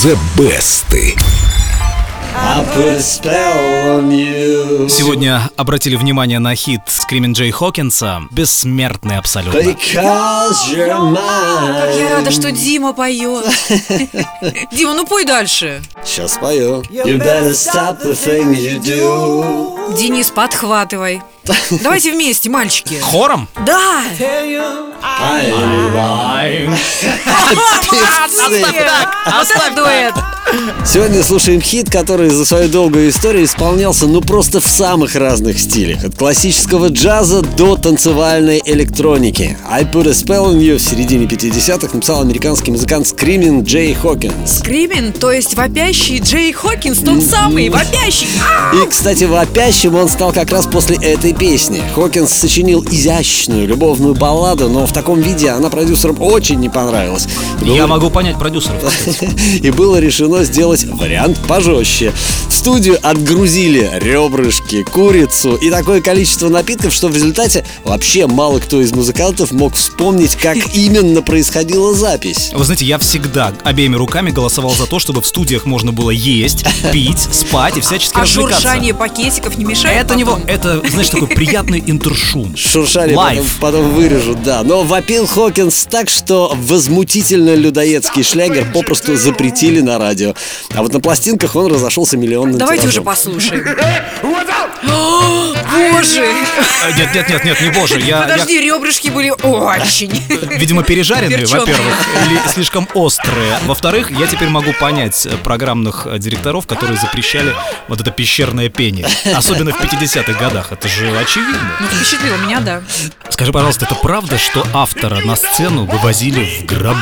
The Best. Сегодня обратили внимание на хит Скримин Джей Хокинса «Бессмертный абсолютно». Как я рада, что Дима поет. Дима, ну пой дальше. Сейчас спою. You better stop the thing you do. Денис, подхватывай. Давайте вместе, мальчики. Хором? Да. Оставь так, оставь дуэт. Сегодня слушаем хит, который за свою долгую историю исполнялся ну просто в самых разных стилях. От классического джаза до танцевальной электроники. I Put a Spell on You в середине 50-х написал американский музыкант Скримин Джей Хокинс. Скримин, то есть вопящий Джей Хокинс, тот самый вопящий. И, кстати, вопящим он стал как раз после этой песни. Хокинс сочинил изящную любовную балладу, но в таком виде она продюсерам очень не понравилась. Я могу понять продюсеров. И было решено сделать вариант пожестче. В студию отгрузили ребрышки, курицу и такое количество напитков, что в результате вообще мало кто из музыкантов мог вспомнить, как именно происходила запись. Вы знаете, я всегда обеими руками голосовал за то, чтобы в студиях можно было есть, пить, спать и всячески а развлекаться. шуршание пакетиков не мешает? Это него, это, знаешь, такой приятный интершум. Шуршание потом, потом вырежут, да. Но вопил Хокинс так, что возмутительно людоедский шлягер попросту запретили на радио. А вот на пластинках он разошелся миллионным Давайте уже послушаем. Боже! Нет, нет, нет, нет, не боже. Я, Подожди, ребрышки были очень. видимо, пережаренные, во-первых, или слишком острые. Во-вторых, я теперь могу понять э, программных э, директоров, которые запрещали вот это пещерное пение. Особенно в 50-х годах. Это же очевидно. Ну, впечатлило меня, да. Скажи, пожалуйста, это правда, что автора на сцену вывозили в гробу?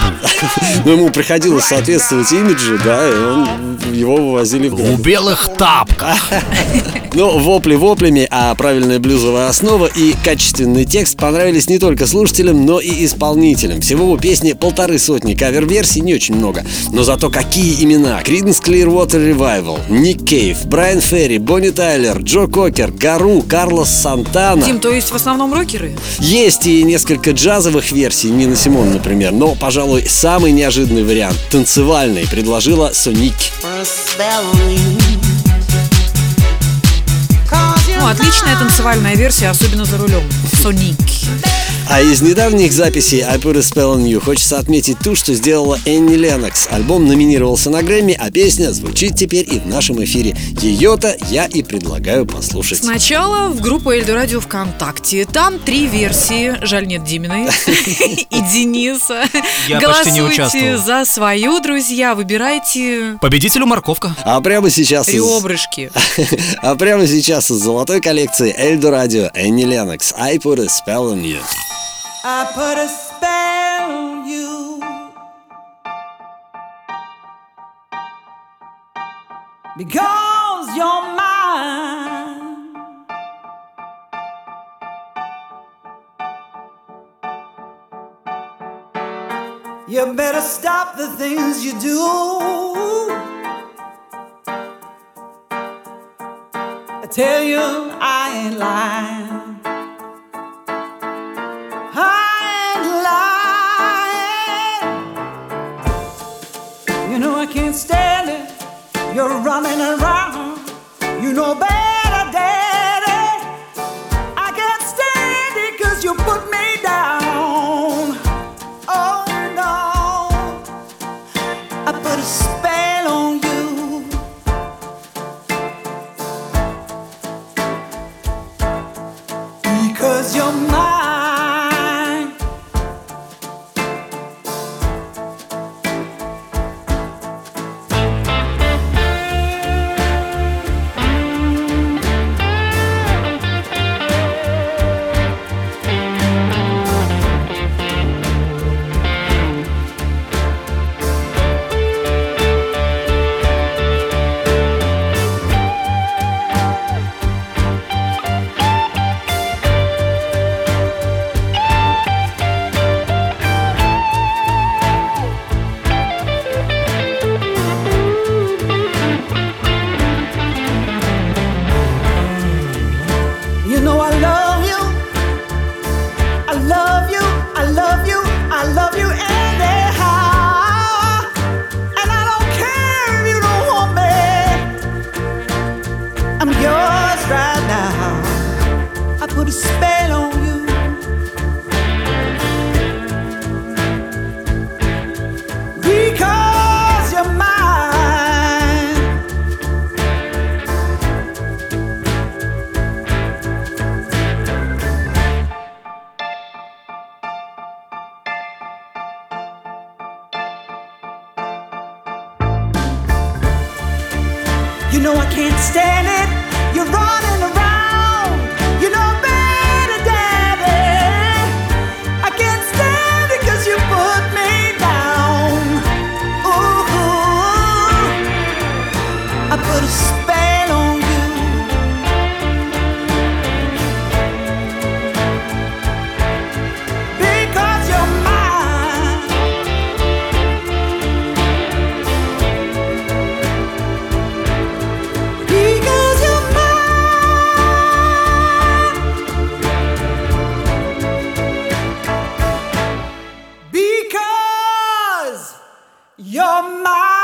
Но ему приходилось соответствовать имиджу, да, и он, его вывозили в В гроб. белых тапках. Но вопли воплями, а правильная блюзовая основа и качественный текст понравились не только слушателям, но и исполнителям. Всего у песни полторы сотни кавер-версий, не очень много. Но зато какие имена? Creedence Clearwater Revival, Ник Кейв, Брайан Ферри, Бонни Тайлер, Джо Кокер, Гару, Карлос Сантана. Дим, то есть в основном рокеры? Есть и несколько джазовых версий, Нина Симон, например, но, пожалуй, самый неожиданный вариант, танцевальный, предложила Соник. Ну, отличная танцевальная версия, особенно за рулем. Соник. А из недавних записей I Put a Spell on You хочется отметить ту, что сделала Энни Леннокс. Альбом номинировался на Грэмми, а песня звучит теперь и в нашем эфире. Ее-то я и предлагаю послушать. Сначала в группу Эльдо Радио ВКонтакте. Там три версии. Жаль, нет Диминой и Дениса. Я почти не Голосуйте участвовал. за свою, друзья. Выбирайте Победителю морковка. А прямо сейчас из... ребрышки. А прямо сейчас из золотой коллекции Эльдо Радио Энни Леннокс I Put a Spell on You. I put a spell on you because you're mine. You better stop the things you do. I tell you, I ain't lying. You're running around. You know better, Daddy. I can't stand it 'cause you put me down. Oh no. I put a spell on you. Because you're You're my